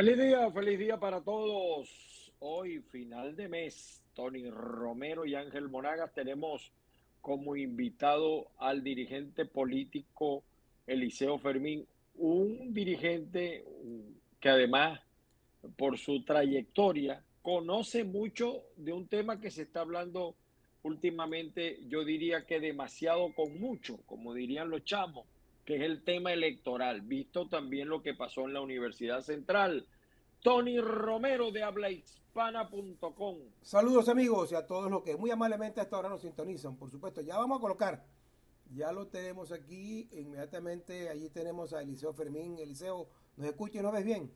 Feliz día, feliz día para todos. Hoy, final de mes, Tony Romero y Ángel Monagas tenemos como invitado al dirigente político Eliseo Fermín, un dirigente que además, por su trayectoria, conoce mucho de un tema que se está hablando últimamente, yo diría que demasiado con mucho, como dirían los chamos, que es el tema electoral, visto también lo que pasó en la Universidad Central. Tony Romero de hablahispana.com. Saludos amigos y a todos los que muy amablemente hasta ahora nos sintonizan. Por supuesto, ya vamos a colocar, ya lo tenemos aquí, inmediatamente allí tenemos a Eliseo Fermín. Eliseo, ¿nos escucha y nos ves bien?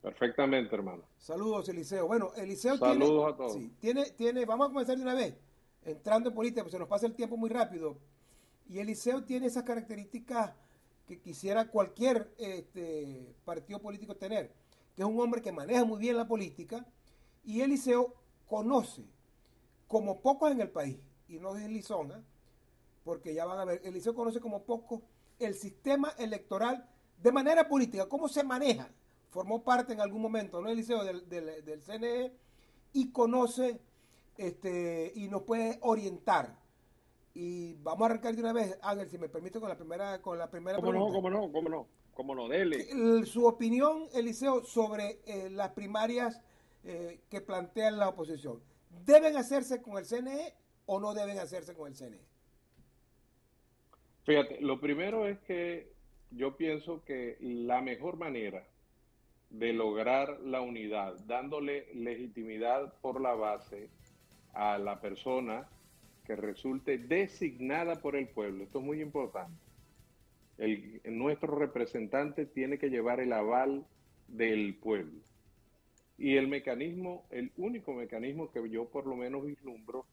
Perfectamente, hermano. Saludos, Eliseo. Bueno, Eliseo Saludos tiene, a todos. Sí, tiene, tiene, vamos a comenzar de una vez, entrando en política, pues se nos pasa el tiempo muy rápido. Y Eliseo tiene esas características que quisiera cualquier este, partido político tener, que es un hombre que maneja muy bien la política, y Eliseo conoce, como pocos en el país, y no es Lizona, porque ya van a ver, Eliseo conoce como pocos el sistema electoral de manera política, cómo se maneja formó parte en algún momento, ¿no, Eliseo? Del, del, CNE y conoce este, y nos puede orientar. Y vamos a arrancar de una vez, Ángel, si me permite, con la primera, con la primera ¿Cómo pregunta. no, cómo no, cómo no? ¿Cómo no? Dele. El- Su opinión, Eliseo, sobre eh, las primarias eh, que plantea la oposición. ¿Deben hacerse con el CNE o no deben hacerse con el? CNE? Fíjate, lo primero es que yo pienso que la mejor manera de lograr la unidad, dándole legitimidad por la base a la persona que resulte designada por el pueblo. Esto es muy importante. Nuestro representante tiene que llevar el aval del pueblo. Y el mecanismo, el único mecanismo que yo por lo menos vislumbro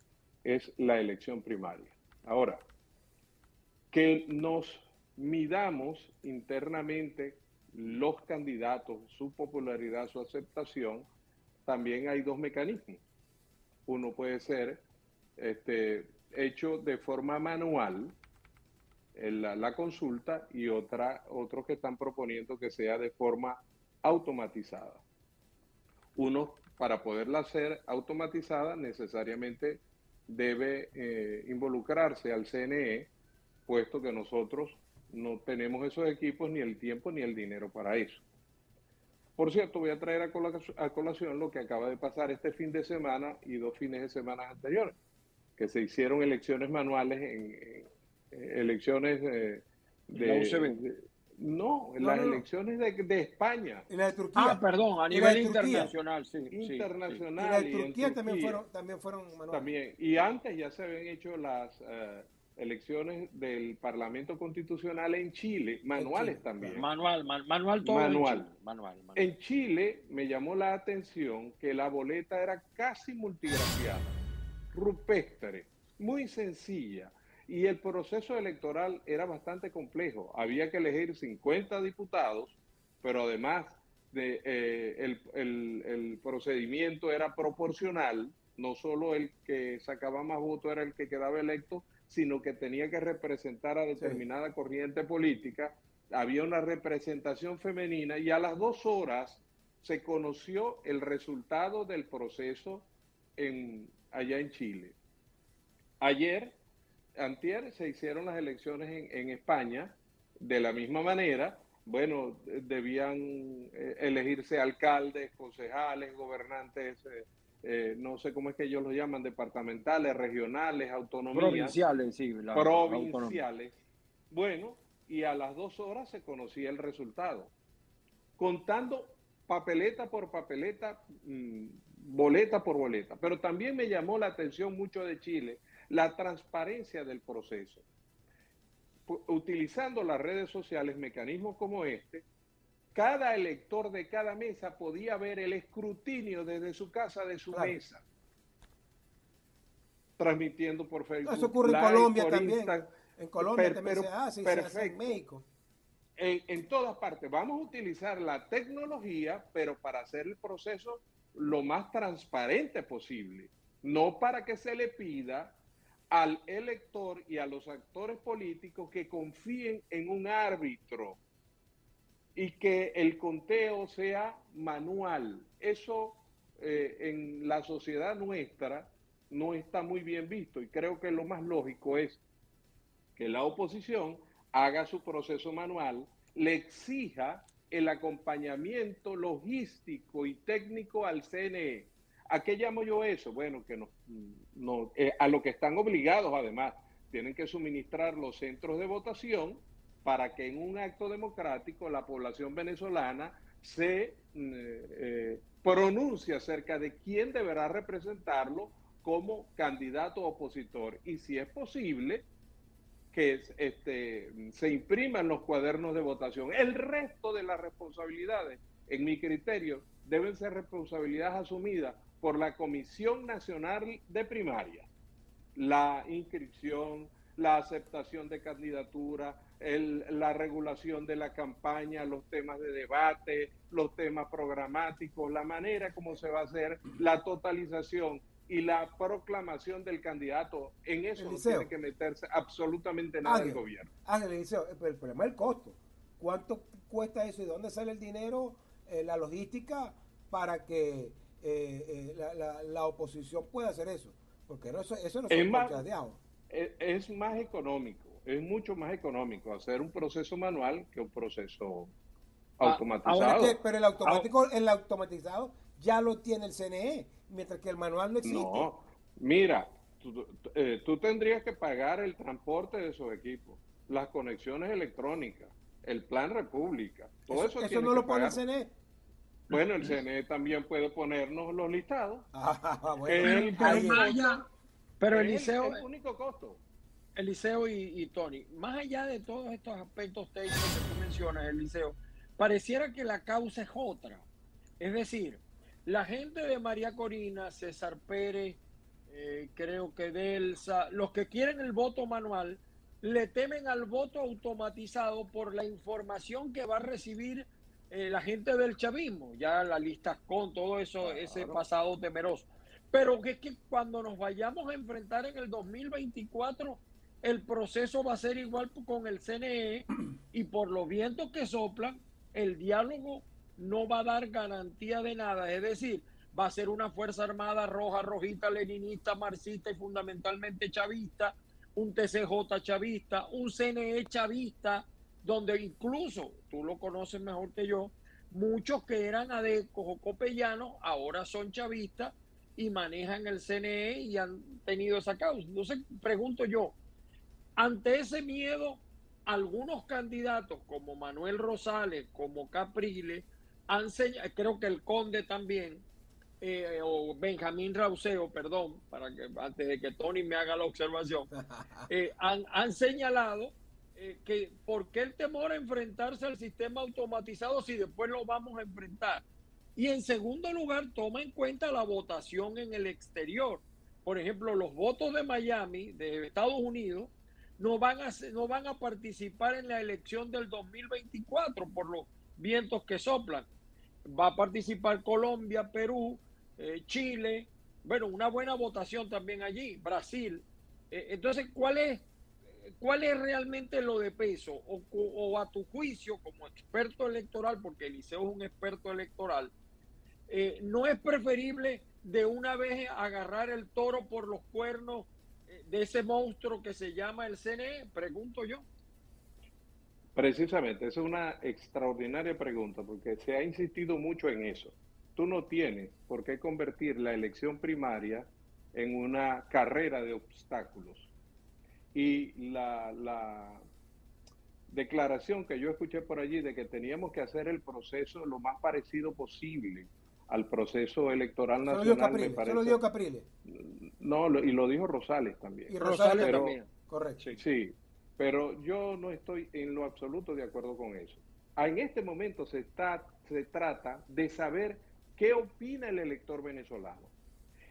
es la elección primaria. Ahora, que nos midamos internamente los candidatos, su popularidad, su aceptación, también hay dos mecanismos. Uno puede ser este, hecho de forma manual, la, consulta, y otra, otros que están proponiendo que sea de forma automatizada. Uno, para poderla hacer automatizada, necesariamente debe eh, involucrarse al CNE, puesto que nosotros no tenemos esos equipos, ni el tiempo, ni el dinero para eso. Por cierto, voy a traer a, cola a colación lo que acaba de pasar este fin de semana y dos fines de semana anteriores, que se hicieron elecciones manuales, en, en elecciones eh, de, La UCB. de- no, en No, las no, no. elecciones de, de España, Y la de Turquía. Ah, perdón, a nivel internacional, sí. sí, sí. Y internacional. la de y en Turquía también fueron, también fueron manuales. También. Y antes ya se habían hecho las eh, elecciones del Parlamento Constitucional en Chile, manuales Chile, también. Manual, man- manual todo. Manual. en Chile. Manual, manual. En Chile me llamó la atención que la boleta era casi multigrafiada, rupestre, muy sencilla. Y el proceso electoral era bastante complejo. Había que elegir 50 diputados, pero además de, eh, el, el- el procedimiento era proporcional. No solo el que sacaba más votos era el que quedaba electo, sino que tenía que representar a determinada corriente política. Había una representación femenina y a las dos horas se conoció el resultado del proceso en, allá en Chile. Ayer, antier, se hicieron las elecciones en, en España de la misma manera. Bueno, debían eh, elegirse alcaldes, concejales, gobernantes, eh, eh, no sé cómo es que ellos lo llaman, departamentales, regionales, autonomías Provinciales, sí. la- provinciales. Bueno, y a las dos horas se conocía el resultado. Contando papeleta por papeleta, mm, boleta por boleta. Pero también me llamó la atención mucho de Chile la transparencia del proceso. Utilizando las redes sociales, mecanismos como este, cada elector de cada mesa podía ver el escrutinio desde su casa, de su Claro. mesa, transmitiendo por Facebook. Eso ocurre en Colombia también. Insta- En Colombia Per- también pero se hace, se hace en perfecto. México. en, en todas partes. Vamos a utilizar la tecnología, pero para hacer el proceso lo más transparente posible. No para que se le pida al elector y a los actores políticos que confíen en un árbitro. y que el conteo sea manual. Eso eh, en la sociedad nuestra no está muy bien visto y creo que lo más lógico es que la oposición haga su proceso manual, le exija el acompañamiento logístico y técnico al CNE. ¿A qué llamo yo eso? Bueno, que no, no eh, a lo que están obligados además, tienen que suministrar los centros de votación para que en un acto democrático la población venezolana se mm, eh, pronuncie acerca de quién deberá representarlo como candidato opositor. Y si es posible, que este, se impriman los cuadernos de votación. El resto de las responsabilidades, en mi criterio, deben ser responsabilidades asumidas por la Comisión Nacional de Primaria. La inscripción, la aceptación de candidatura, la regulación de la campaña, los temas de debate, los temas programáticos, la manera como se va a hacer la totalización y la proclamación del candidato. En eso no tiene que meterse absolutamente nada el gobierno. Ángel, Eliseo, el problema es el costo. ¿Cuánto cuesta eso y de dónde sale el dinero, eh, la logística para que eh, eh, la, la, oposición pueda hacer eso? Porque eso, eso no es más, es más económico es mucho más económico hacer un proceso manual que un proceso ah, automatizado. pero el automático, el automatizado ya lo tiene el CNE, mientras que el manual no existe. No, mira, tú, eh, tendrías que pagar el transporte de esos equipos, las conexiones electrónicas, el plan República, todo eso. Eso, no lo pone el CNE. Bueno, el CNE también puede ponernos los listados. Ah, bueno. pero el, es el único costo. Eliseo y, y, Tony, más allá de todos estos aspectos técnicos que tú mencionas, Eliseo, pareciera que la causa es otra. Es decir, la gente de María Corina, César Pérez, eh, creo que Delsa, los que quieren el voto manual, le temen al voto automatizado por la información que va a recibir eh, la gente del chavismo, ya la lista con todo eso, ese pasado temeroso. Pero que es que cuando nos vayamos a enfrentar en el 2024, el proceso va a ser igual con el CNE y por los vientos que soplan, el diálogo no va a dar garantía de nada. Es decir, va a ser una Fuerza Armada roja, rojita, leninista, marxista y fundamentalmente chavista, un TCJ chavista, un CNE chavista, donde incluso, tú lo conoces mejor que yo, muchos que eran adecos o copellanos ahora son chavistas y manejan el CNE y han tenido esa causa. Entonces, pregunto yo, ante ese miedo, algunos candidatos como Manuel Rosales, como Caprile, han creo que el Conde también, eh, o Benjamín Rauseo, perdón, para que antes de que Tony me haga la observación, eh, han, señalado eh, que por qué el temor a enfrentarse al sistema automatizado si después lo vamos a enfrentar. Y en segundo lugar, toma en cuenta la votación en el exterior. Por ejemplo, los votos de Miami, de Estados Unidos, no van a, no van a participar en la elección del 2024 por los vientos que soplan. Va a participar Colombia, Perú, eh, Chile, bueno, una buena votación también allí, Brasil. Eh, entonces, ¿cuál es, ¿cuál es realmente lo de peso? O, a tu juicio, como experto electoral, porque Eliseo es un experto electoral, eh, ¿no es preferible de una vez agarrar el toro por los cuernos de ese monstruo que se llama el CNE? Pregunto yo. Precisamente, esa es una extraordinaria pregunta porque se ha insistido mucho en eso. Tú no tienes por qué convertir la elección primaria en una carrera de obstáculos. Y la, la declaración que yo escuché por allí de que teníamos que hacer el proceso lo más parecido posible al proceso electoral nacional. me parece, lo dijo Capriles. No, y lo dijo Rosales también. Y Rosales también, correcto. Sí, pero yo no estoy en lo absoluto de acuerdo con eso. En este momento se, está, se trata de saber qué opina el elector venezolano.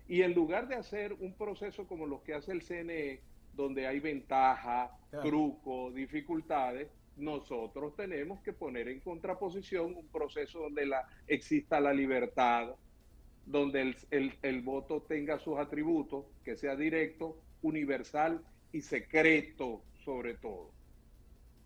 Y en lugar de hacer un proceso como los que hace el CNE, donde hay ventaja, truco, dificultades, nosotros tenemos que poner en contraposición un proceso donde la, exista la libertad, donde el, voto tenga sus atributos, que sea directo, universal y secreto sobre todo.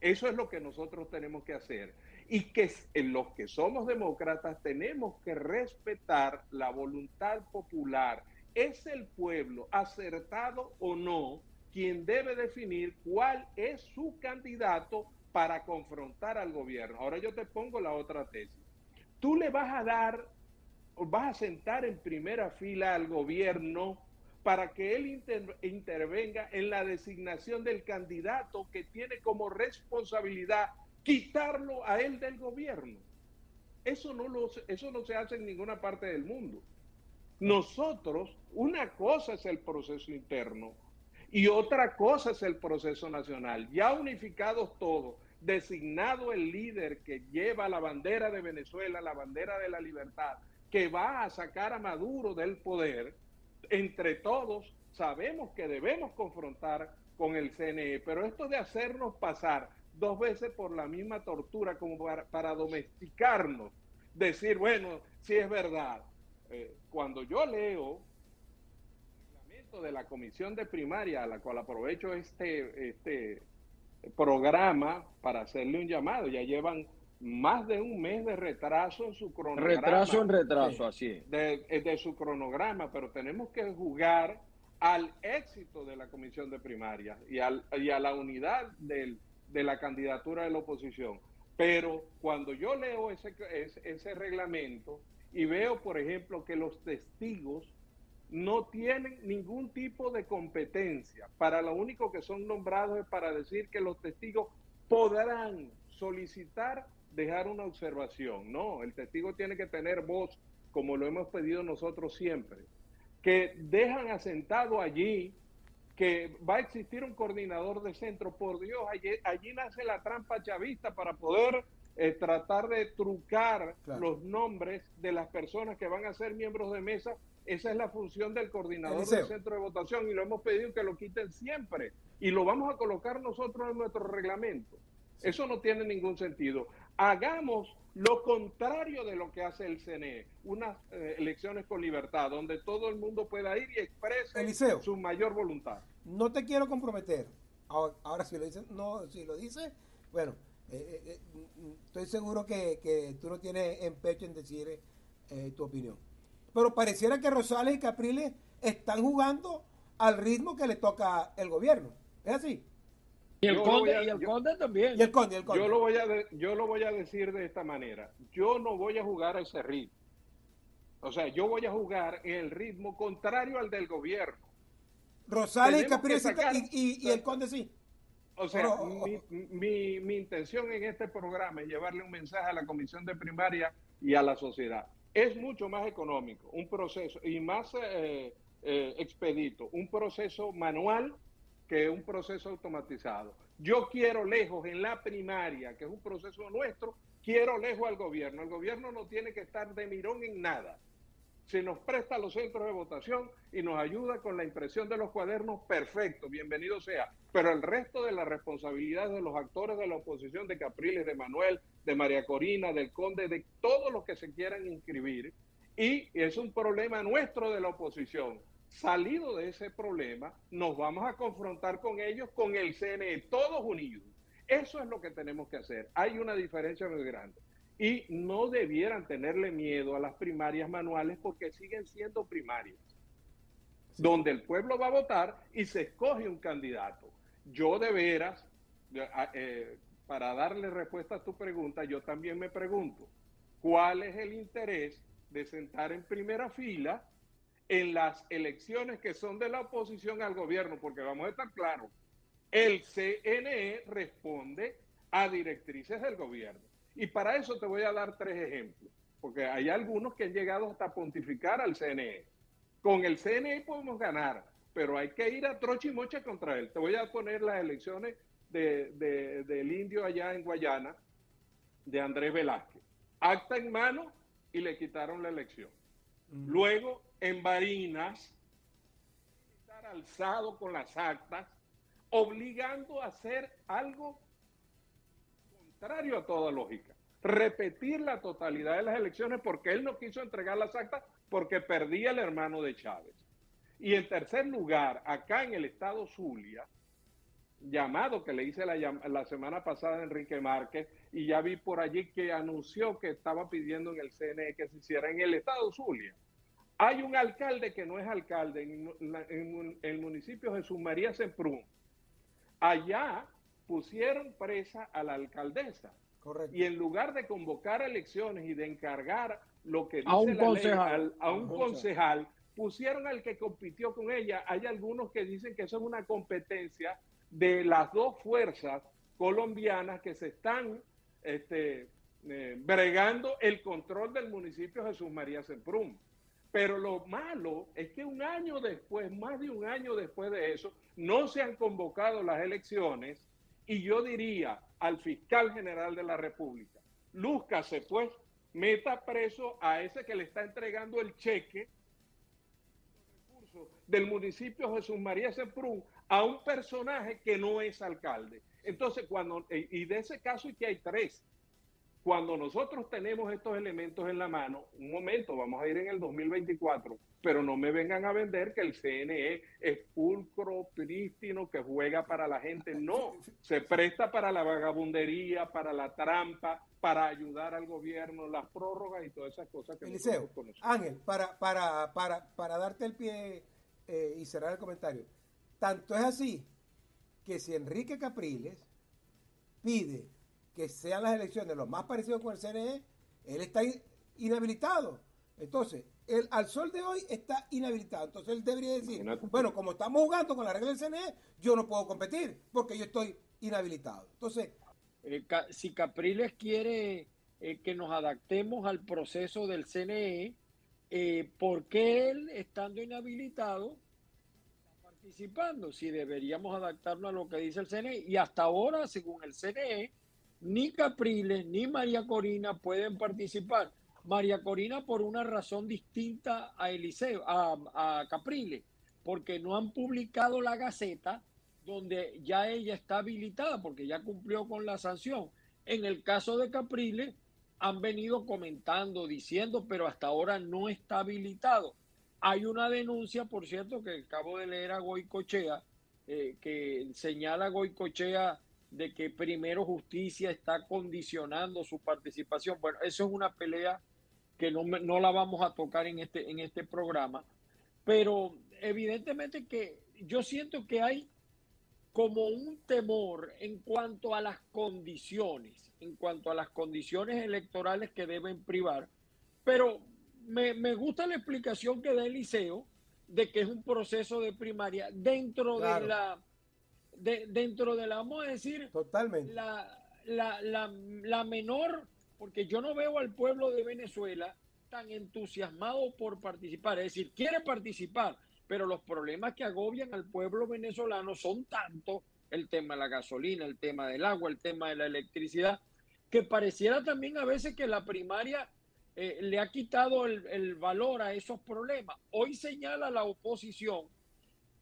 Eso es lo que nosotros tenemos que hacer. Y que en los que somos demócratas tenemos que respetar la voluntad popular. Es el pueblo, acertado o no, quien debe definir cuál es su candidato para confrontar al gobierno. Ahora yo te pongo la otra tesis. Tú le vas a dar, vas a sentar en primera fila al gobierno para que él intervenga en la designación del candidato que tiene como responsabilidad quitarlo a él del gobierno. Eso no, lo, eso no se hace en ninguna parte del mundo. Nosotros, una cosa es el proceso interno y otra cosa es el proceso nacional. Ya unificados todos, designado el líder que lleva la bandera de Venezuela, la bandera de la libertad, que va a sacar a Maduro del poder, entre todos sabemos que debemos confrontar con el CNE, pero esto de hacernos pasar dos veces por la misma tortura como para, domesticarnos, decir, bueno, si es verdad, eh, cuando yo leo de la comisión de primaria, a la cual aprovecho este, este programa para hacerle un llamado. Ya llevan más de un mes de retraso en su cronograma. Retraso en retraso, así. De, de, su cronograma, pero tenemos que jugar al éxito de la comisión de primaria y, al, y a la unidad del, de la candidatura de la oposición. Pero cuando yo leo ese, ese, ese reglamento y veo, por ejemplo, que los testigos no tienen ningún tipo de competencia. Para lo único que son nombrados es para decir que los testigos podrán solicitar dejar una observación. No, el testigo tiene que tener voz, como lo hemos pedido nosotros siempre. Que dejan asentado allí que va a existir un coordinador de centro. Por Dios, allí, nace la trampa chavista para poder eh, tratar de trucar los nombres de las personas que van a ser miembros de mesa esa es la función del coordinador del centro de votación y lo hemos pedido que lo quiten siempre y lo vamos a colocar nosotros en nuestro reglamento. Eso no tiene ningún sentido. Hagamos lo contrario de lo que hace el CNE, unas eh, elecciones con libertad, donde todo el mundo pueda ir y exprese su mayor voluntad. No te quiero comprometer. Ahora, si lo dice, no, si lo dice, bueno, eh, eh, estoy seguro que, que, tú no tienes empecho en decir tu opinión pero pareciera que Rosales y Capriles están jugando al ritmo que le toca el gobierno. ¿Es así? Y el, conde, también. Y el conde, Yo lo, voy a yo lo voy a decir de esta manera. Yo no voy a jugar a ese ritmo. O sea, yo voy a jugar en el ritmo contrario al del gobierno. Rosales y y, el conde sí. O sea, mi, mi intención en este programa es llevarle un mensaje a la comisión de primaria y a la sociedad es mucho más económico, un proceso y más eh, eh, expedito, un proceso manual que un proceso automatizado. Yo quiero lejos en la primaria, que es un proceso nuestro, quiero lejos al gobierno. El gobierno no tiene que estar de mirón en nada se nos presta los centros de votación y nos ayuda con la impresión de los cuadernos, perfecto, bienvenido sea. Pero el resto de la responsabilidad de los actores de la oposición, de Capriles, de Manuel, de María Corina, del Conde, de todos los que se quieran inscribir, y es un problema nuestro de la oposición. Salido de ese problema, nos vamos a confrontar con ellos, con el CNE, todos unidos. Eso es lo que tenemos que hacer. Hay una diferencia muy grande y no debieran tenerle miedo a las primarias manuales porque siguen siendo primarias, donde el pueblo va a votar y se escoge un candidato. Yo de veras, eh, para darle respuesta a tu pregunta, yo también me pregunto, ¿cuál es el interés de sentar en primera fila en las elecciones que son de la oposición al gobierno? Porque vamos a estar claros, el CNE responde a directrices del gobierno. Y para eso te voy a dar tres ejemplos, porque hay algunos que han llegado hasta pontificar al CNE. Con el CNE podemos ganar, pero hay que ir a troche y mocha contra él. Te voy a poner las elecciones del indio allá en Guayana, de Andrés Velázquez. Acta en mano y le quitaron la elección. Luego, en Barinas, estar alzado con las actas, obligando a hacer algo contrario a toda lógica. Repetir la totalidad de las elecciones porque él no quiso entregar las actas porque perdía el hermano de Chávez. Y en tercer lugar, acá en el estado Zulia, llamado que le hice la, la, semana pasada a Enrique Márquez y ya vi por allí que anunció que estaba pidiendo en el CNE que se hiciera en el estado Zulia. Hay un alcalde que no es alcalde en, el municipio Jesús María Semprún. Allá pusieron presa a la alcaldesa. Correcto. Y en lugar de convocar elecciones y de encargar lo que dice a un la concejal, ley a, un concejal, pusieron al que compitió con ella. Hay algunos que dicen que eso es una competencia de las dos fuerzas colombianas que se están este, eh, bregando el control del municipio Jesús María Semprún. Pero lo malo es que un año después, más de un año después de eso, no se han convocado las elecciones y yo diría al fiscal general de la República, lúzcase pues, meta preso a ese que le está entregando el cheque del municipio Jesús María Semprún a un personaje que no es alcalde. Entonces, cuando, y de ese caso y que hay tres, cuando nosotros tenemos estos elementos en la mano, un momento, vamos a ir en el 2024, pero no me vengan a vender que el CNE es pulcro, prístino, que juega para la gente. No, se presta para la vagabundería, para la trampa, para ayudar al gobierno, las prórrogas y todas esas cosas que Eliseo, Ángel, para, para, para, para darte el pie eh, y cerrar el comentario. Tanto es así que si Enrique Capriles pide que sean las elecciones lo más parecido con el CNE, él está inhabilitado. Entonces, él al sol de hoy está inhabilitado. Entonces él debería decir, bueno, como estamos jugando con la regla del CNE, yo no puedo competir porque yo estoy inhabilitado. Entonces, eh, si Capriles quiere eh, que nos adaptemos al proceso del CNE, eh, ¿por qué él, estando inhabilitado, está participando? Si deberíamos adaptarnos a lo que dice el CNE. Y hasta ahora, según el CNE, ni Capriles ni María Corina pueden participar. María Corina por una razón distinta a Eliseo, a, a Capriles, porque no han publicado la Gaceta donde ya ella está habilitada porque ya cumplió con la sanción. En el caso de Capriles, han venido comentando, diciendo, pero hasta ahora no está habilitado. Hay una denuncia, por cierto, que acabo de leer a Goicochea, eh, que señala Goicochea de que primero justicia está condicionando su participación. Bueno, eso es una pelea que no, no la vamos a tocar en este, en este programa, pero evidentemente que yo siento que hay como un temor en cuanto a las condiciones, en cuanto a las condiciones electorales que deben privar, pero me, me gusta la explicación que da Eliseo de que es un proceso de primaria dentro de la de, dentro de la, vamos a decir, Totalmente. La, la, la, la menor, porque yo no veo al pueblo de Venezuela tan entusiasmado por participar, es decir, quiere participar, pero los problemas que agobian al pueblo venezolano son tanto el tema de la gasolina, el tema del agua, el tema de la electricidad, que pareciera también a veces que la primaria eh, le ha quitado el, el, valor a esos problemas. Hoy señala la oposición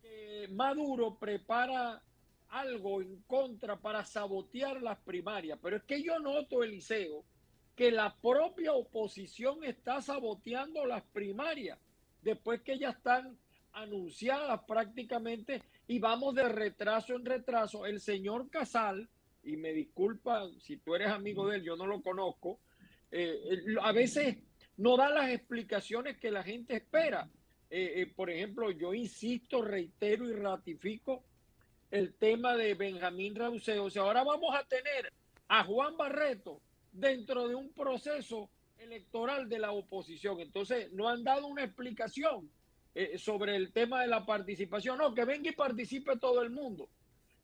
que Maduro prepara algo en contra para sabotear las primarias. Pero es que yo noto, Eliseo, que la propia oposición está saboteando las primarias después que ya están anunciadas prácticamente y vamos de retraso en retraso. El señor Casal, y me disculpa si tú eres amigo de él, yo no lo conozco, eh, a veces no da las explicaciones que la gente espera. Eh, eh, por ejemplo, yo insisto, reitero y ratifico el tema de Benjamín Rauseo. O sea, ahora vamos a tener a Juan Barreto dentro de un proceso electoral de la oposición. Entonces, no han dado una explicación eh, sobre el tema de la participación. No, que venga y participe todo el mundo,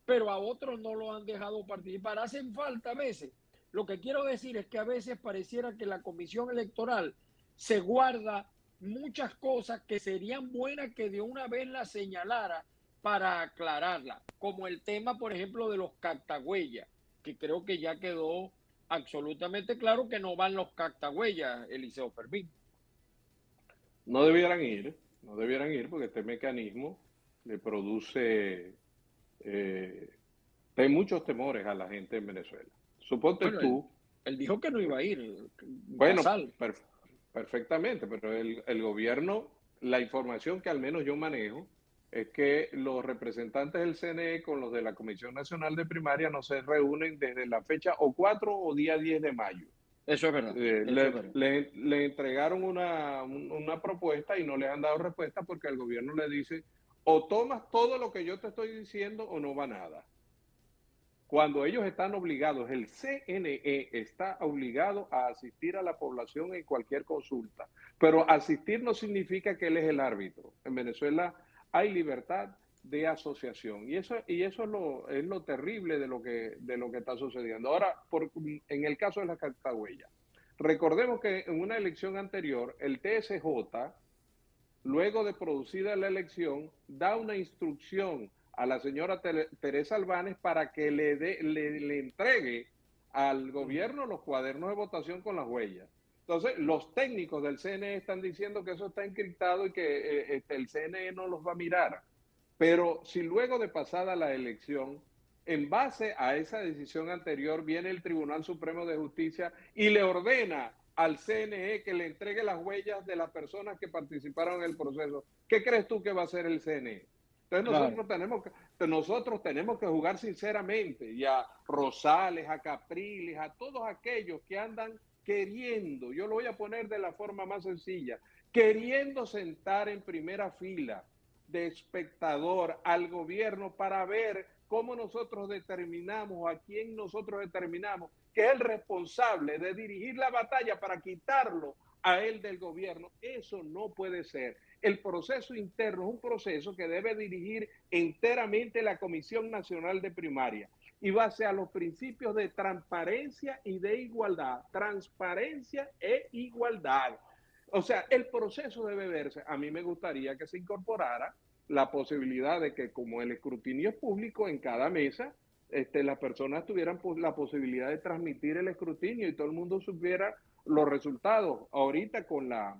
pero a otros no lo han dejado participar. Hacen falta a veces. Lo que quiero decir es que a veces pareciera que la comisión electoral se guarda muchas cosas que serían buenas que de una vez la señalara para aclararla, como el tema, por ejemplo, de los cactagüeyas, que creo que ya quedó absolutamente claro que no van los cactagüeyas, Eliseo Fermín. No debieran ir, no debieran ir porque este mecanismo le produce eh, hay muchos temores a la gente en Venezuela. Suponte tú. Él, dijo que no iba a ir. Bueno, perfectamente, pero el, el gobierno, la información que al menos yo manejo, es que los representantes del CNE con los de la Comisión Nacional de Primaria no se reúnen desde la fecha o 4 o día 10 de mayo. Eso es verdad. Eh, le, entregaron una, una, propuesta y no le han dado respuesta porque el gobierno le dice o tomas todo lo que yo te estoy diciendo o no va nada. Cuando ellos están obligados, el CNE está obligado a asistir a la población en cualquier consulta, pero asistir no significa que él es el árbitro. En Venezuela hay libertad de asociación. Y eso y eso es lo, es lo terrible de lo que de lo que está sucediendo. Ahora por, en el caso de la Cartagüeya recordemos que en una elección anterior el TSJ luego de producida la elección da una instrucción a la señora Teresa Albanes para que le, le, le entregue al gobierno los cuadernos de votación con las huellas entonces, los técnicos del CNE están diciendo que eso está encriptado y que eh, este, el CNE no los va a mirar. Pero si luego de pasada la elección, en base a esa decisión anterior, viene el Tribunal Supremo de Justicia y le ordena al CNE que le entregue las huellas de las personas que participaron en el proceso, ¿qué crees tú que va a hacer el CNE? Entonces nosotros, tenemos que, nosotros tenemos que jugar sinceramente y a Rosales, a Capriles, a todos aquellos que andan queriendo, yo lo voy a poner de la forma más sencilla, queriendo sentar en primera fila de espectador al gobierno para ver cómo nosotros determinamos, a quién nosotros determinamos que es el responsable de dirigir la batalla para quitarlo a él del gobierno. Eso no puede ser. El proceso interno es un proceso que debe dirigir enteramente la Comisión Nacional de Primaria y base a los principios de transparencia y de igualdad. Transparencia e igualdad. O sea, el proceso debe verse. A mí me gustaría que se incorporara la posibilidad de que como el escrutinio es público en cada mesa, este, las personas tuvieran la posibilidad de transmitir el escrutinio y todo el mundo supiera los resultados. Ahorita con la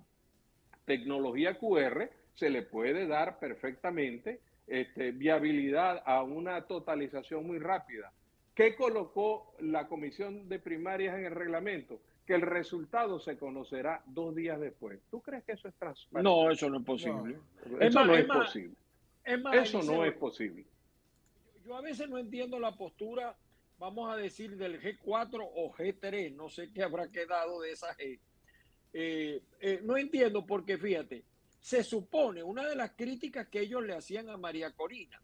tecnología QR se le puede dar perfectamente este, viabilidad a una totalización muy rápida. ¿Qué colocó la comisión de primarias en el reglamento? Que el resultado se conocerá dos días después. ¿Tú crees que eso es transparente? No, eso no es posible. Eso no es, posible. eso no es posible. Yo a veces no entiendo la postura, vamos a decir, del G4 o G3, no sé qué habrá quedado de esa G. Eh, eh, no entiendo porque, fíjate, se supone, una de las críticas que ellos le hacían a María Corina,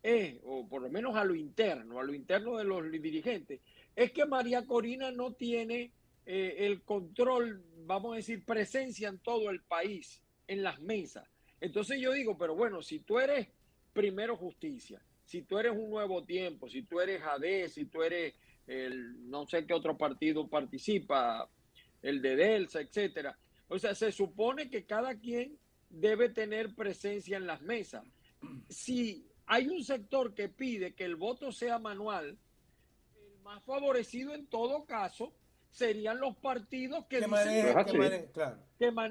es, o por lo menos a lo interno, a lo interno de los dirigentes, es que María Corina no tiene eh, el control, vamos a decir, presencia en todo el país, en las mesas. Entonces yo digo, pero bueno, si tú eres primero justicia, si tú eres un nuevo tiempo, si tú eres AD, si tú eres el no sé qué otro partido participa, el de Delsa, etcétera. O sea, se supone que cada quien debe tener presencia en las mesas. Si hay un sector que pide que el voto sea manual, el más favorecido en todo caso serían los partidos que, manejan,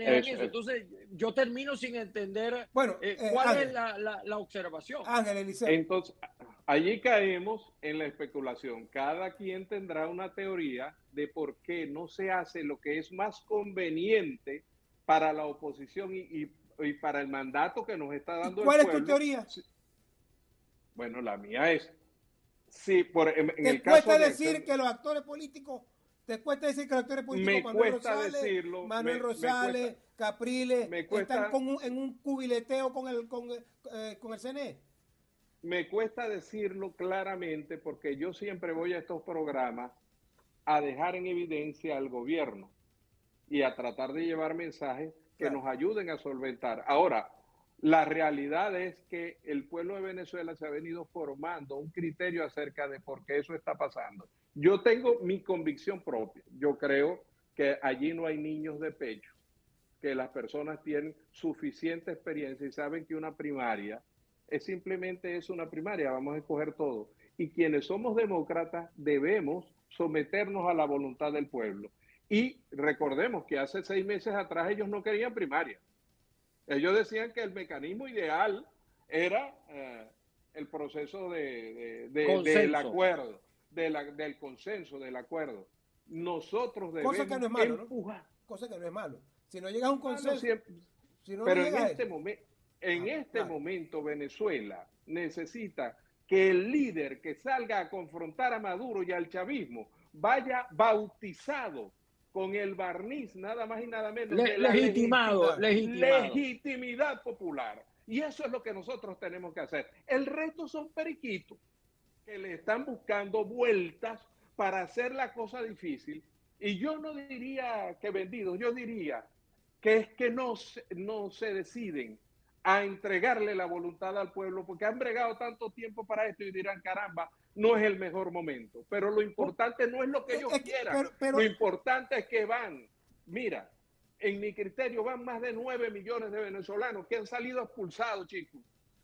eso. Entonces, yo termino sin entender bueno, eh, eh, cuál es la, observación. Ángel Entonces, allí caemos en la especulación. Cada quien tendrá una teoría de por qué no se hace lo que es más conveniente para la oposición y y para el mandato que nos está dando ¿Cuál es tu teoría? Bueno, la mía es, sí, por, en, ¿Te el cuesta decir que los actores políticos, te cuesta decir que los actores políticos, Manuel Rosales, decirlo, Manuel Rosales, Capriles, están en un cubileteo con el, con, eh, con el CNE? Me cuesta decirlo claramente porque yo siempre voy a estos programas a dejar en evidencia al gobierno y a tratar de llevar mensajes que nos ayuden a solventar. Ahora, la realidad es que el pueblo de Venezuela se ha venido formando un criterio acerca de por qué eso está pasando. Yo tengo mi convicción propia. Yo creo que allí no hay niños de pecho, que las personas tienen suficiente experiencia y saben que una primaria es simplemente es una primaria, vamos a escoger todo. Y quienes somos demócratas debemos someternos a la voluntad del pueblo. Y recordemos que hace seis meses atrás ellos no querían primaria. Ellos decían que el mecanismo ideal era eh, el proceso de, del acuerdo, del consenso, del acuerdo. Nosotros debemos Cosa que no es malo, empujar. Cosa que no es malo. Si no llega a un consenso... pero en este momento En ah, este momento Venezuela necesita que el líder que salga a confrontar a Maduro y al chavismo vaya bautizado con el barniz nada más y nada menos de la legitimado, legitimidad popular. Y eso es lo que nosotros tenemos que hacer. El resto son periquitos que le están buscando vueltas para hacer la cosa difícil. Y yo no diría que vendidos, yo diría que es que no, no se deciden a entregarle la voluntad al pueblo, porque han bregado tanto tiempo para esto y dirán, caramba, no es el mejor momento. Pero lo importante no es lo que ellos quieran, lo importante es que van. Mira, en mi criterio van más de 9 millones de venezolanos que han salido expulsados, chicos,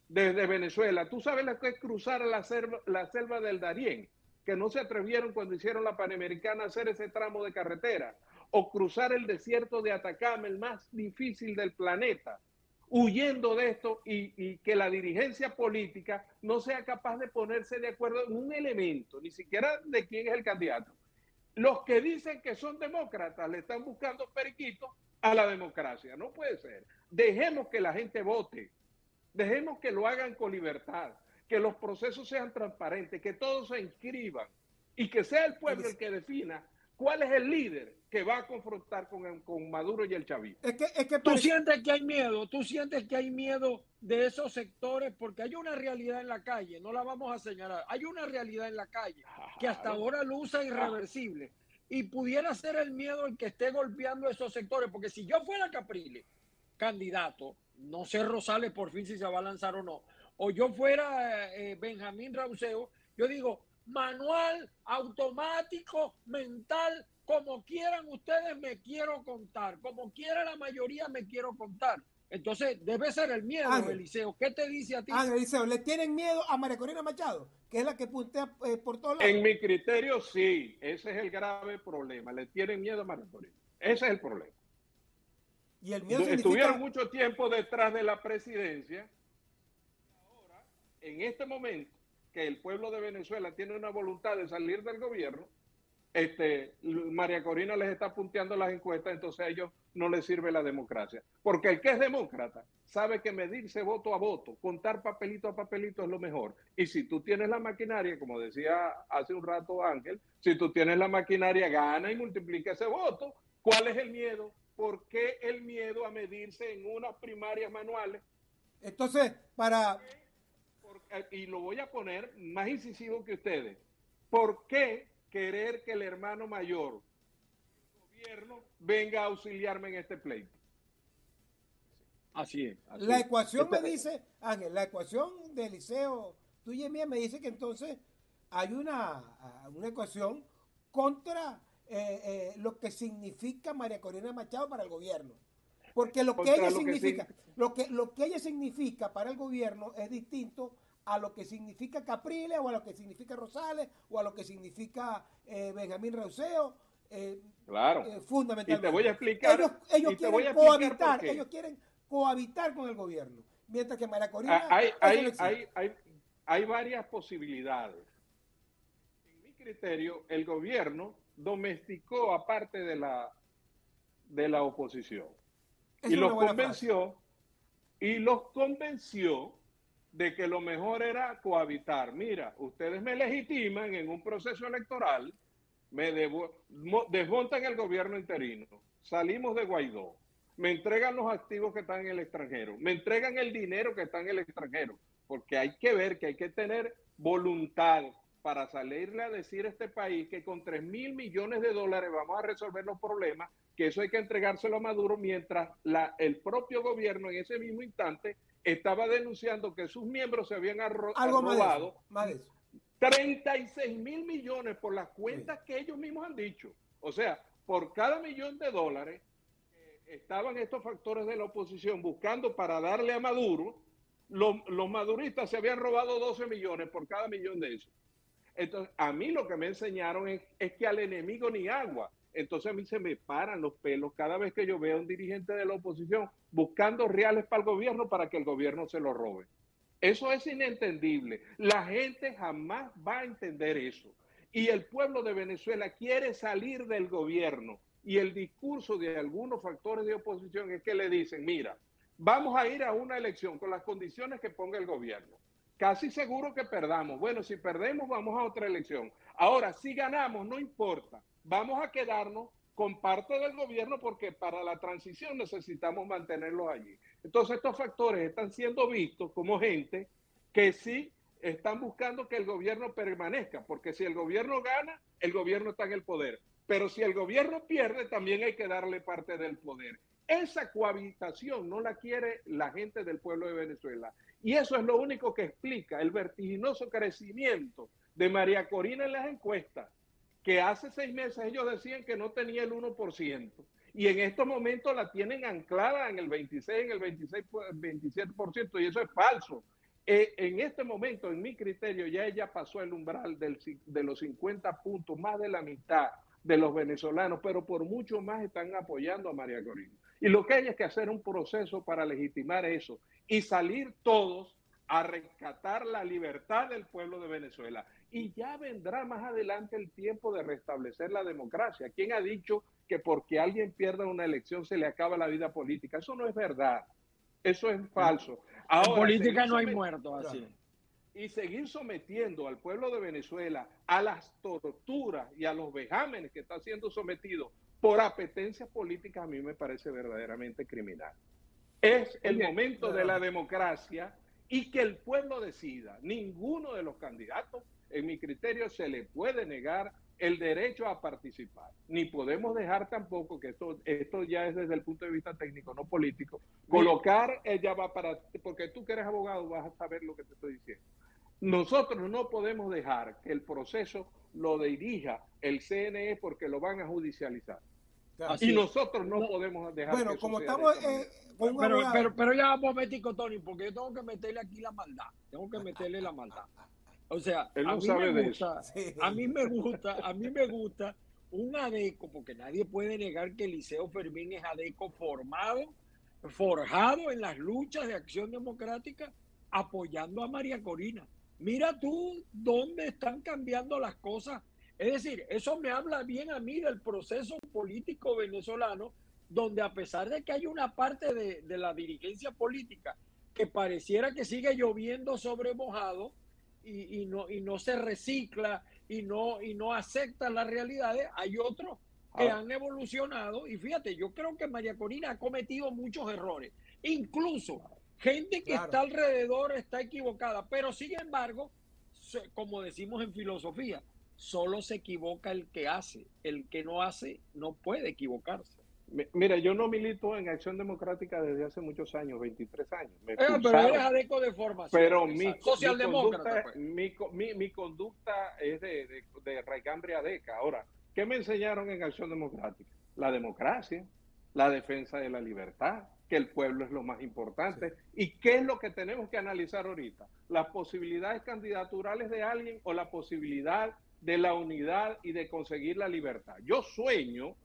desde Venezuela. Tú sabes lo que es cruzar la selva, la selva del Darién, que no se atrevieron cuando hicieron la Panamericana a hacer ese tramo de carretera, o cruzar el desierto de Atacama, el más difícil del planeta huyendo de esto y, que la dirigencia política no sea capaz de ponerse de acuerdo en un elemento, ni siquiera de quién es el candidato. Los que dicen que son demócratas le están buscando periquitos a la democracia. No puede ser. Dejemos que la gente vote. Dejemos que lo hagan con libertad. Que los procesos sean transparentes. Que todos se inscriban. Y que sea el pueblo el que defina cuál es el líder que va a confrontar con, con Maduro y el chavismo. Es que, es que Tú sientes que hay miedo, tú sientes que hay miedo de esos sectores porque hay una realidad en la calle, no la vamos a señalar, hay una realidad en la calle que hasta ahora luce irreversible. Y pudiera ser el miedo el que esté golpeando esos sectores, porque si yo fuera Caprile, candidato, no sé Rosales por fin si se va a lanzar o no, o yo fuera eh, Benjamín Rauseo, yo digo, manual, automático, mental, como quieran ustedes me quiero contar, como quiera la mayoría me quiero contar. Entonces debe ser el miedo, Eliseo. ¿Qué te dice a ti? Eliseo, ¿le tienen miedo a María Corina Machado? Que es la que puntea eh, por todos lados. En mi criterio, sí. Ese es el grave problema. Le tienen miedo a María Corina. Ese es el problema. Y el miedo Estuvieron mucho tiempo detrás de la presidencia. Ahora, en este momento, que el pueblo de Venezuela tiene una voluntad de salir del gobierno, este, María Corina les está punteando las encuestas, entonces a ellos no les sirve la democracia. Porque el que es demócrata sabe que medirse voto a voto, contar papelito a papelito es lo mejor. Y si tú tienes la maquinaria, como decía hace un rato Ángel, si tú tienes la maquinaria, gana y multiplica ese voto. ¿Cuál es el miedo? ¿Por qué el miedo a medirse en unas primarias manuales? Entonces, para y lo voy a poner más incisivo que ustedes. ¿Por qué querer que el hermano mayor, el gobierno, venga a auxiliarme en este pleito? Así es. la ecuación me dice, Ángel, la ecuación de Eliseo, tuya y mía, me dice que entonces hay una, una ecuación contra eh, eh, lo que significa María Corina Machado para el gobierno. Porque lo que ella significa, lo que, lo que ella significa para el gobierno es distinto a lo que significa Capriles o a lo que significa Rosales o a lo que significa eh, Benjamín Reuseo. Eh, claro. Eh, fundamentalmente. Y te voy a explicar. Ellos, quieren cohabitar, ellos quieren cohabitar con el gobierno. Mientras que María Corina. Ah, hay, hay, hay, hay, hay varias posibilidades. En mi criterio, el gobierno domesticó a parte de la, de la oposición. y los convenció, y los convenció de que lo mejor era cohabitar. Mira, ustedes me legitiman en un proceso electoral, me desmontan el gobierno interino, salimos de Guaidó, me entregan los activos que están en el extranjero, me entregan el dinero que está en el extranjero, porque hay que ver que hay que tener voluntad para salirle a decir a este país que con 3 mil millones de dólares vamos a resolver los problemas, que eso hay que entregárselo a Maduro mientras la, el propio gobierno en ese mismo instante estaba denunciando que sus miembros se habían robado 36 mil millones por las cuentas que ellos mismos han dicho. O sea, por cada millón de dólares estaban estos factores de la oposición buscando para darle a Maduro, los, los maduristas se habían robado 12 millones por cada millón de esos. Entonces, a mí lo que me enseñaron es, es que al enemigo ni agua. Entonces a mí se me paran los pelos cada vez que yo veo a un dirigente de la oposición buscando reales para el gobierno para que el gobierno se lo robe. Eso es inentendible. La gente jamás va a entender eso. Y el pueblo de Venezuela quiere salir del gobierno. Y el discurso de algunos factores de oposición es que le dicen, mira, vamos a ir a una elección con las condiciones que ponga el gobierno. Casi seguro que perdamos. Bueno, si perdemos, vamos a otra elección. Ahora, si ganamos, no importa. Vamos a quedarnos con parte del gobierno porque para la transición necesitamos mantenerlos allí. Entonces, estos factores están siendo vistos como gente que sí están buscando que el gobierno permanezca, porque si el gobierno gana, el gobierno está en el poder. Pero si el gobierno pierde, también hay que darle parte del poder. Esa cohabitación no la quiere la gente del pueblo de Venezuela. Y eso es lo único que explica el vertiginoso crecimiento de María Corina en las encuestas, que hace seis meses ellos decían que no tenía el 1%. Y en estos momentos la tienen anclada en el 26, en el 26, 27%, y eso es falso. Eh, en este momento, en mi criterio, ya ella pasó el umbral del, de los 50 puntos, más de la mitad de los venezolanos, pero por mucho más están apoyando a María Corina. Y lo que hay es que hacer un proceso para legitimar eso y salir todos a rescatar la libertad del pueblo de Venezuela. Y ya vendrá más adelante el tiempo de restablecer la democracia. ¿Quién ha dicho que porque alguien pierda una elección se le acaba la vida política? Eso no es verdad. Eso es falso. en política no hay muertos así. Y seguir sometiendo al pueblo de Venezuela a las torturas y a los vejámenes que está siendo sometido por apetencias políticas a mí me parece verdaderamente criminal. Es el momento de la democracia y que el pueblo decida. Ninguno de los candidatos, en mi criterio, se le puede negar el derecho a participar. Ni podemos dejar tampoco, que esto, esto ya es desde el punto de vista técnico, no político, colocar, ella va para, porque tú que eres abogado vas a saber lo que te estoy diciendo. Nosotros no podemos dejar que el proceso lo dirija el CNE porque lo van a judicializar. y nosotros no, podemos dejar bueno, como estamos eh, pero, pero, pero, ya vamos a meter con Tony, porque yo tengo que meterle aquí la maldad. Tengo que meterle la maldad. O sea, a, mí me gusta, a mí me gusta, a mí me gusta un ADECO, porque nadie puede negar que Liceo Fermín es ADECO formado, forjado en las luchas de acción democrática, apoyando a María Corina. Mira tú dónde están cambiando las cosas. Es decir, eso me habla bien a mí del proceso político venezolano, donde a pesar de que hay una parte de, de la dirigencia política que pareciera que sigue lloviendo sobre mojado y, y, no, y no se recicla y no, y no acepta las realidades, hay otros que ah. han evolucionado. Y fíjate, yo creo que María Corina ha cometido muchos errores. Incluso Gente que está alrededor está equivocada, pero sin embargo, como decimos en filosofía, solo se equivoca el que hace, el que no hace no puede equivocarse. Mira, yo no milito en Acción Democrática desde hace muchos años, 23 años. Eh, pero eres adeco de formación. Pero mi, socialdemócrata, pues. mi, mi, conducta es de, de, de Raigambre Adeca. Ahora, ¿qué me enseñaron en Acción Democrática? La democracia, la defensa de la libertad, que el pueblo es lo más importante. ¿Y qué es lo que tenemos que analizar ahorita? Las posibilidades candidaturales de alguien o la posibilidad de la unidad y de conseguir la libertad. Yo sueño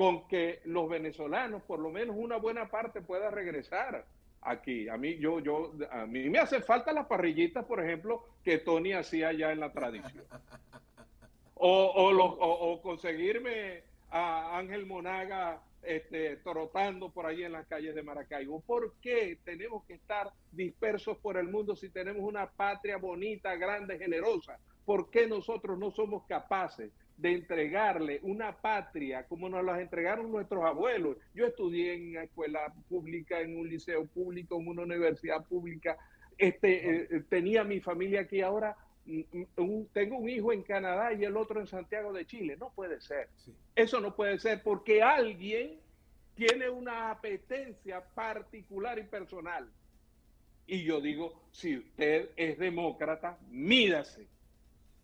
con que los venezolanos, por lo menos una buena parte, pueda regresar aquí. A mí, yo, yo, a mí me hace falta las parrillitas, por ejemplo, que Tony hacía ya en la tradición. O, o, conseguirme a Ángel Monaga este, trotando por ahí en las calles de Maracaibo. ¿Por qué tenemos que estar dispersos por el mundo si tenemos una patria bonita, grande, generosa? ¿Por qué nosotros no somos capaces de entregarle una patria como nos la entregaron nuestros abuelos? Yo estudié en una escuela pública, en un liceo público, en una universidad pública. Este, eh, eh, tenía mi familia aquí ahora tengo un hijo en Canadá y el otro en Santiago de Chile. No puede ser. Eso no puede ser porque alguien tiene una apetencia particular y personal. Y yo digo, si usted es demócrata, mídase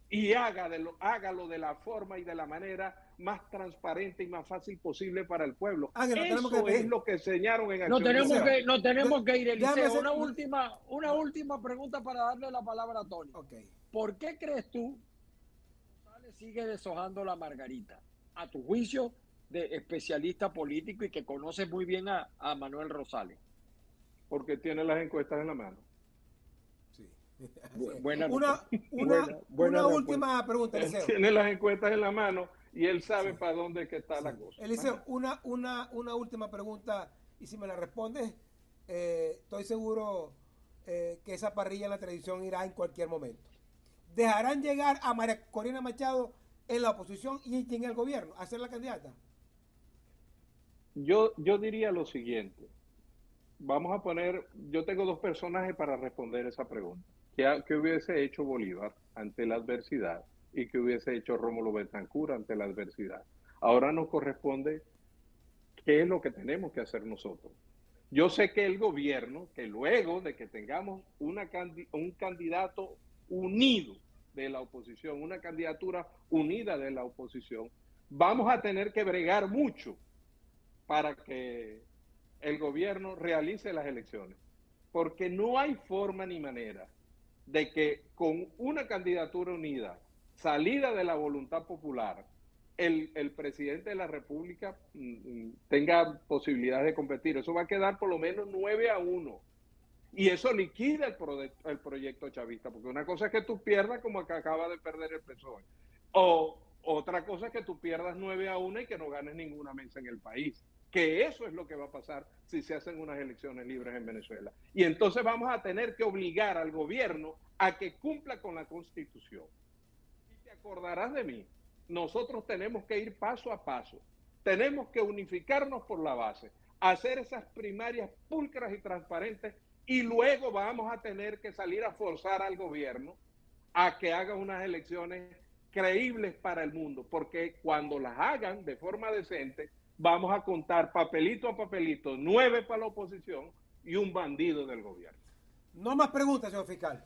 y hágalo, hágalo de la forma y de la manera más transparente y más fácil posible para el pueblo. Eso es lo que enseñaron en no tenemos que No tenemos que ir, Eliseo. Una, última, una última pregunta para darle la palabra a Tony. ¿Por qué crees tú que sigue deshojando la margarita? A tu juicio de especialista político y que conoce muy bien a, Manuel Rosales. Porque tiene las encuestas en la mano. Buena, una, una, última pregunta, Eliseo. Tiene las encuestas en la mano y él sabe para dónde que está la cosa. Eliseo, una, una, una última pregunta, y si me la respondes, eh, estoy seguro eh, que esa parrilla en la televisión irá en cualquier momento. ¿Dejarán llegar a María Corina Machado en la oposición y en el gobierno a ser la candidata? Yo, yo diría lo siguiente. Vamos a poner, yo tengo dos personajes para responder esa pregunta. ¿Qué, hubiese hecho Bolívar ante la adversidad y qué hubiese hecho Rómulo Betancourt ante la adversidad? Ahora nos corresponde qué es lo que tenemos que hacer nosotros. Yo sé que el gobierno, que luego de que tengamos un candidato unido de la oposición, una candidatura unida de la oposición, vamos a tener que bregar mucho para que el gobierno realice las elecciones. Porque no hay forma ni manera de que con una candidatura unida, salida de la voluntad popular, el, el, presidente de la República mm, mm, tenga posibilidades de competir. Eso va a quedar por lo menos 9 a 1. Y eso liquida el, el proyecto chavista, porque una cosa es que tú pierdas como que acaba de perder el PSOE. O otra cosa es que tú pierdas 9 a 1 y que no ganes ninguna mesa en el país. Que eso es lo que va a pasar si se hacen unas elecciones libres en Venezuela. Y entonces vamos a tener que obligar al gobierno a que cumpla con la constitución. Y te acordarás de mí, nosotros tenemos que ir paso a paso. Tenemos que unificarnos por la base, hacer esas primarias pulcras y transparentes y luego vamos a tener que salir a forzar al gobierno a que haga unas elecciones creíbles para el mundo, porque cuando las hagan de forma decente, vamos a contar papelito a papelito, nueve para la oposición y un bandido del gobierno. No más preguntas, señor fiscal.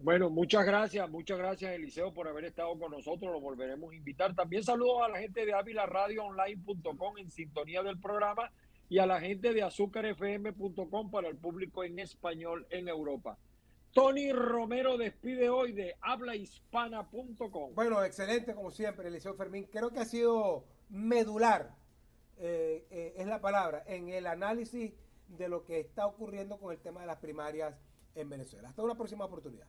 Bueno, muchas gracias, muchas gracias Eliseo por haber estado con nosotros, lo volveremos a invitar. También saludos a la gente de Online.com en sintonía del programa y a la gente de azúcarfm.com para el público en español en Europa. Tony Romero despide hoy de hablahispana.com. Bueno, excelente como siempre, Eliseo Fermín. Creo que ha sido medular, eh, eh, es la palabra, en el análisis de lo que está ocurriendo con el tema de las primarias en Venezuela. Hasta una próxima oportunidad.